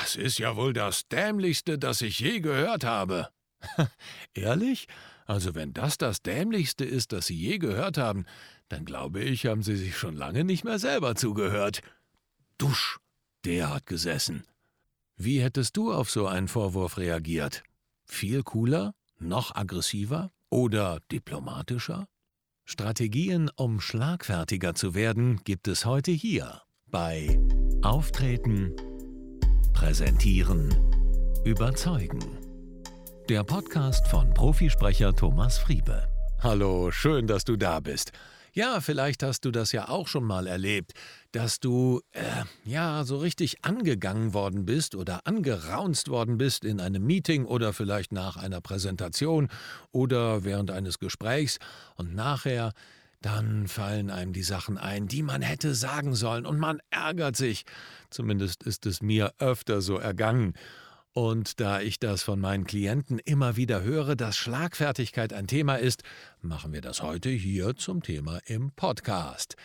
Das ist ja wohl das Dämlichste, das ich je gehört habe. Ehrlich? Also wenn das das Dämlichste ist, das Sie je gehört haben, dann glaube ich, haben Sie sich schon lange nicht mehr selber zugehört. Dusch, der hat gesessen. Wie hättest du auf so einen Vorwurf reagiert? Viel cooler? Noch aggressiver? Oder diplomatischer? Strategien, um schlagfertiger zu werden, gibt es heute hier bei Auftreten, Präsentieren, Überzeugen. Der Podcast von Profisprecher Thomas Friebe. Hallo, schön, dass du da bist. Ja, vielleicht hast du das ja auch schon mal erlebt, dass du, äh, ja, so richtig angegangen worden bist oder angeraunzt worden bist in einem Meeting oder vielleicht nach einer Präsentation oder während eines Gesprächs und nachher dann fallen einem die Sachen ein, die man hätte sagen sollen, und man ärgert sich. Zumindest ist es mir öfter so ergangen. Und da ich das von meinen Klienten immer wieder höre, dass Schlagfertigkeit ein Thema ist, machen wir das heute hier zum Thema im Podcast.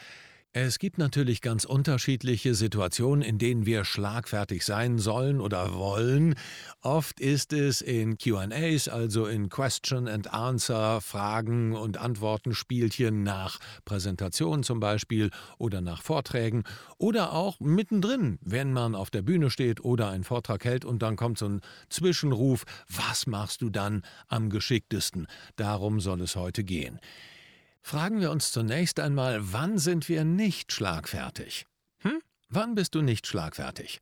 Es gibt natürlich ganz unterschiedliche Situationen, in denen wir schlagfertig sein sollen oder wollen. Oft ist es in QAs, also in Question and Answer, Fragen und Antworten, Spielchen nach Präsentationen zum Beispiel oder nach Vorträgen oder auch mittendrin, wenn man auf der Bühne steht oder einen Vortrag hält und dann kommt so ein Zwischenruf, was machst du dann am geschicktesten? Darum soll es heute gehen. Fragen wir uns zunächst einmal, wann sind wir nicht schlagfertig? Hm? Wann bist du nicht schlagfertig?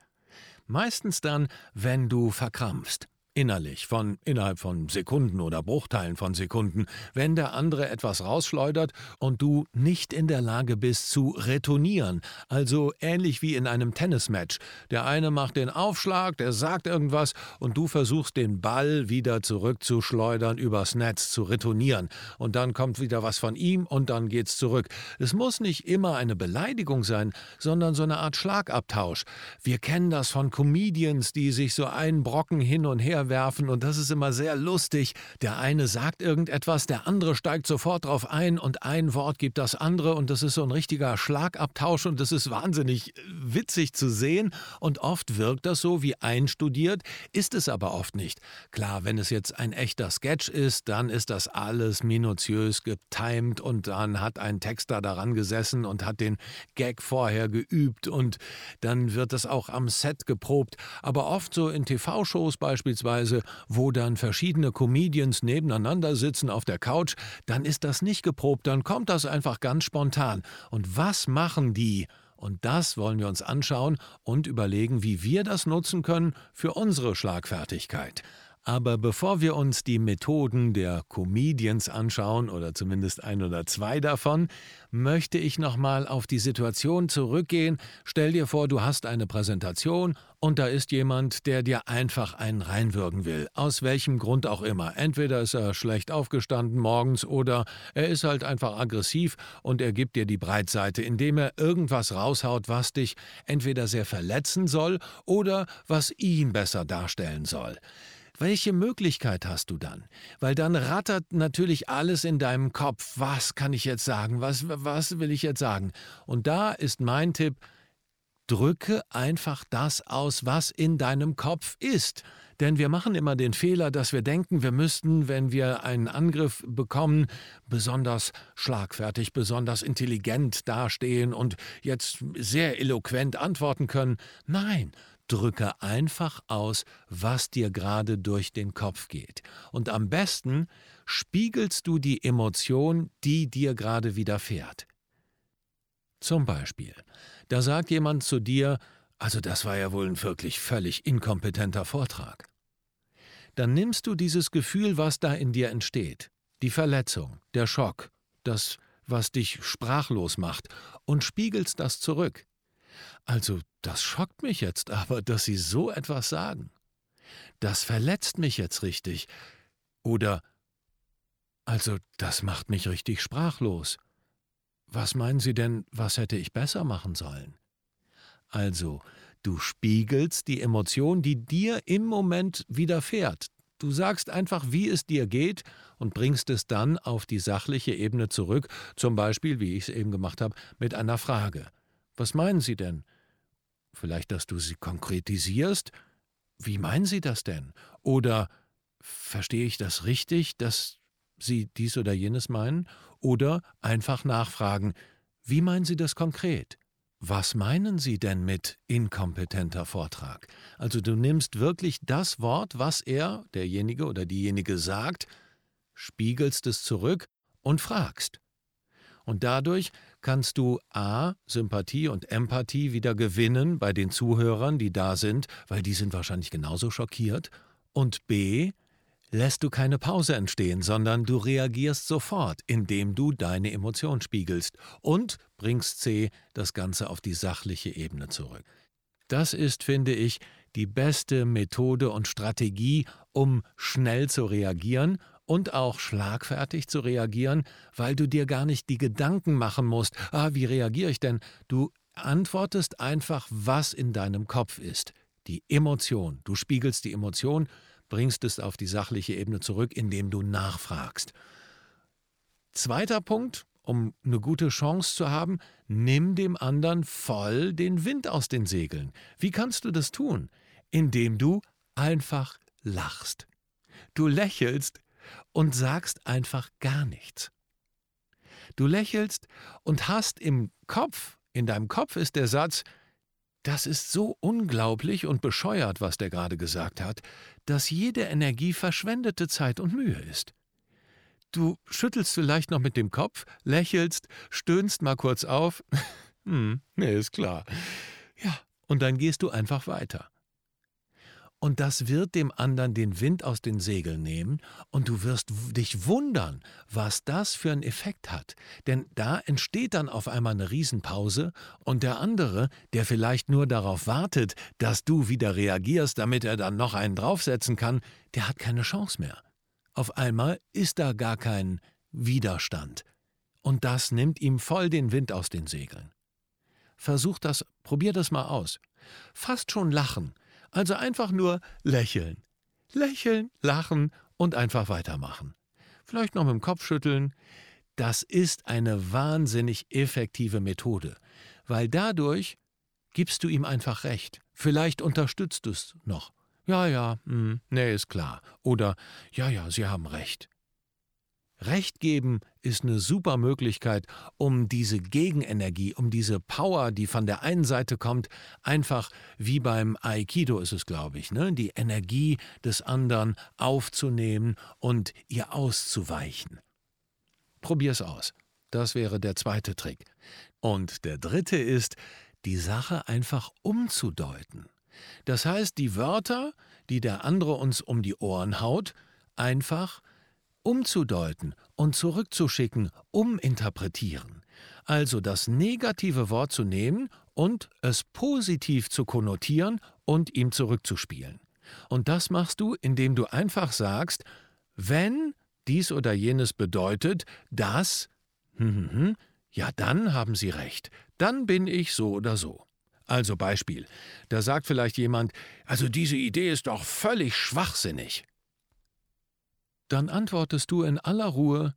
Meistens dann, wenn du verkrampfst innerlich, von innerhalb von Sekunden oder Bruchteilen von Sekunden, wenn der andere etwas rausschleudert und du nicht in der Lage bist zu retournieren, also ähnlich wie in einem Tennismatch. Der eine macht den Aufschlag, der sagt irgendwas und du versuchst den Ball wieder zurückzuschleudern, übers Netz zu retournieren und dann kommt wieder was von ihm und dann geht's zurück. Es muss nicht immer eine Beleidigung sein, sondern so eine Art Schlagabtausch. Wir kennen das von Comedians, die sich so einen Brocken hin und her werfen und das ist immer sehr lustig. Der eine sagt irgendetwas, der andere steigt sofort drauf ein und ein Wort gibt das andere und das ist so ein richtiger Schlagabtausch und das ist wahnsinnig äh, witzig zu sehen und oft wirkt das so wie einstudiert, ist es aber oft nicht. Klar, wenn es jetzt ein echter Sketch ist, dann ist das alles minutiös getimed und dann hat ein Texter daran gesessen und hat den Gag vorher geübt und dann wird das auch am Set geprobt, aber oft so in TV-Shows beispielsweise beispielsweise, wo dann verschiedene Comedians nebeneinander sitzen auf der Couch, dann ist das nicht geprobt, dann kommt das einfach ganz spontan. Und was machen die? Und das wollen wir uns anschauen und überlegen, wie wir das nutzen können für unsere Schlagfertigkeit. Aber bevor wir uns die Methoden der Comedians anschauen, oder zumindest ein oder zwei davon, möchte ich nochmal auf die Situation zurückgehen. Stell dir vor, du hast eine Präsentation und da ist jemand, der dir einfach einen reinwürgen will. Aus welchem Grund auch immer. Entweder ist er schlecht aufgestanden morgens oder er ist halt einfach aggressiv und er gibt dir die Breitseite, indem er irgendwas raushaut, was dich entweder sehr verletzen soll oder was ihn besser darstellen soll. Welche Möglichkeit hast du dann? Weil dann rattert natürlich alles in deinem Kopf. Was kann ich jetzt sagen? Was, was will ich jetzt sagen? Und da ist mein Tipp, drücke einfach das aus, was in deinem Kopf ist. Denn wir machen immer den Fehler, dass wir denken, wir müssten, wenn wir einen Angriff bekommen, besonders schlagfertig, besonders intelligent dastehen und jetzt sehr eloquent antworten können. Nein, Drücke einfach aus, was dir gerade durch den Kopf geht. Und am besten spiegelst du die Emotion, die dir gerade widerfährt. Zum Beispiel, da sagt jemand zu dir, also das war ja wohl ein wirklich völlig inkompetenter Vortrag. Dann nimmst du dieses Gefühl, was da in dir entsteht, die Verletzung, der Schock, das, was dich sprachlos macht, und spiegelst das zurück. Also, das schockt mich jetzt aber, dass Sie so etwas sagen. Das verletzt mich jetzt richtig. Oder also, das macht mich richtig sprachlos. Was meinen Sie denn, was hätte ich besser machen sollen? Also, du spiegelst die Emotion, die dir im Moment widerfährt. Du sagst einfach, wie es dir geht und bringst es dann auf die sachliche Ebene zurück, zum Beispiel, wie ich es eben gemacht habe, mit einer Frage. Was meinen Sie denn? Vielleicht, dass du sie konkretisierst? wie meinen Sie das denn? Oder verstehe ich das richtig, dass Sie dies oder jenes meinen? Oder einfach nachfragen, wie meinen Sie das konkret? Was meinen Sie denn mit inkompetenter Vortrag? Also du nimmst wirklich das Wort, was er, derjenige oder diejenige sagt, spiegelst es zurück und fragst. Und dadurch kannst du a. Sympathie und Empathie wieder gewinnen bei den Zuhörern, die da sind, weil die sind wahrscheinlich genauso schockiert, und b. lässt du keine Pause entstehen, sondern du reagierst sofort, indem du deine Emotion spiegelst und bringst c. das Ganze auf die sachliche Ebene zurück. Das ist, finde ich, die beste Methode und Strategie, um schnell zu reagieren und auch schlagfertig zu reagieren, weil du dir gar nicht die Gedanken machen musst, ah, wie reagiere ich denn? Du antwortest einfach, was in deinem Kopf ist. Die Emotion. Du spiegelst die Emotion, bringst es auf die sachliche Ebene zurück, indem du nachfragst. Zweiter Punkt, um eine gute Chance zu haben, nimm dem anderen voll den Wind aus den Segeln. Wie kannst du das tun? Indem du einfach lachst. Du lächelst und sagst einfach gar nichts. Du lächelst und hast im Kopf, in deinem Kopf ist der Satz, das ist so unglaublich und bescheuert, was der gerade gesagt hat, dass jede Energie verschwendete Zeit und Mühe ist. Du schüttelst vielleicht noch mit dem Kopf, lächelst, stöhnst mal kurz auf. hm, nee, ist klar. Ja, und dann gehst du einfach weiter. Und das wird dem anderen den Wind aus den Segeln nehmen und du wirst dich wundern, was das für einen Effekt hat. Denn da entsteht dann auf einmal eine Riesenpause und der andere, der vielleicht nur darauf wartet, dass du wieder reagierst, damit er dann noch einen draufsetzen kann, der hat keine Chance mehr. Auf einmal ist da gar kein Widerstand. Und das nimmt ihm voll den Wind aus den Segeln. Versuch das, probier das mal aus. Fast schon lachen also einfach nur lächeln. Lächeln, lachen und einfach weitermachen. Vielleicht noch mit dem Kopf schütteln. Das ist eine wahnsinnig effektive Methode, weil dadurch gibst du ihm einfach recht. Vielleicht unterstützt du es noch. Ja, ja, hm, nee, ist klar. Oder ja, ja, Sie haben recht. Recht geben ist eine super Möglichkeit, um diese Gegenenergie, um diese Power, die von der einen Seite kommt, einfach wie beim Aikido ist es, glaube ich, ne, die Energie des anderen aufzunehmen und ihr auszuweichen. Probier's aus. Das wäre der zweite Trick. Und der dritte ist, die Sache einfach umzudeuten. Das heißt, die Wörter, die der andere uns um die Ohren haut, einfach umzudeuten und zurückzuschicken, uminterpretieren. Also das negative Wort zu nehmen und es positiv zu konnotieren und ihm zurückzuspielen. Und das machst du, indem du einfach sagst, wenn dies oder jenes bedeutet, dass, hm, hm, hm, ja, dann haben Sie recht, dann bin ich so oder so. Also Beispiel, da sagt vielleicht jemand, also diese Idee ist doch völlig schwachsinnig. Dann antwortest du in aller Ruhe,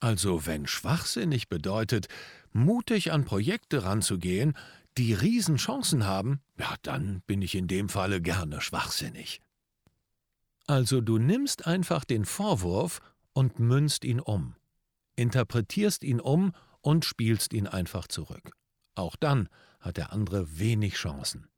also wenn schwachsinnig bedeutet, mutig an Projekte ranzugehen, die Riesenchancen haben, ja, dann bin ich in dem Falle gerne schwachsinnig. Also du nimmst einfach den Vorwurf und münzt ihn um, interpretierst ihn um und spielst ihn einfach zurück. Auch dann hat der andere wenig Chancen.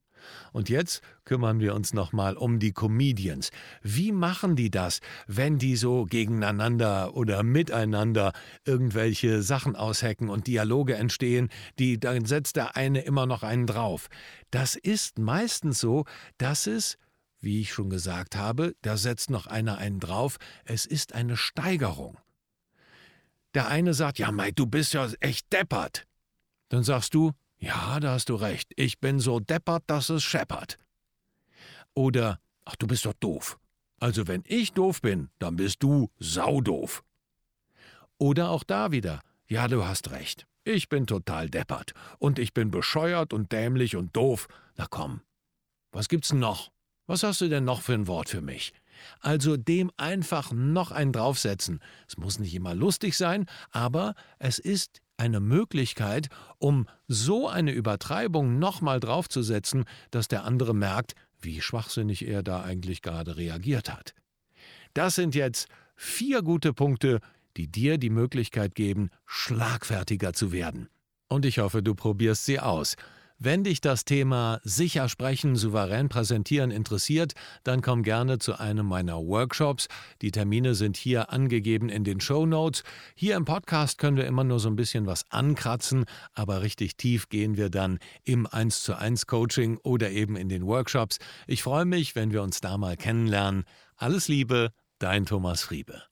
Und jetzt kümmern wir uns nochmal um die Comedians. Wie machen die das, wenn die so gegeneinander oder miteinander irgendwelche Sachen aushecken und Dialoge entstehen, die dann setzt der eine immer noch einen drauf. Das ist meistens so, dass es wie ich schon gesagt habe, da setzt noch einer einen drauf, es ist eine Steigerung. Der eine sagt, ja, Mai, du bist ja echt deppert. Dann sagst du, ja, da hast du recht. Ich bin so deppert, dass es scheppert. Oder, ach, du bist doch doof. Also wenn ich doof bin, dann bist du saudoof. Oder auch da wieder, ja, du hast recht. Ich bin total deppert. Und ich bin bescheuert und dämlich und doof. Na komm. Was gibt's noch? Was hast du denn noch für ein Wort für mich? Also dem einfach noch einen draufsetzen. Es muss nicht immer lustig sein, aber es ist eine Möglichkeit, um so eine Übertreibung nochmal draufzusetzen, dass der andere merkt, wie schwachsinnig er da eigentlich gerade reagiert hat. Das sind jetzt vier gute Punkte, die dir die Möglichkeit geben, schlagfertiger zu werden. Und ich hoffe, du probierst sie aus. Wenn dich das Thema sicher sprechen, souverän präsentieren interessiert, dann komm gerne zu einem meiner Workshops. Die Termine sind hier angegeben in den Show Notes. Hier im Podcast können wir immer nur so ein bisschen was ankratzen, aber richtig tief gehen wir dann im 1 zu 1 Coaching oder eben in den Workshops. Ich freue mich, wenn wir uns da mal kennenlernen. Alles Liebe, dein Thomas Friebe.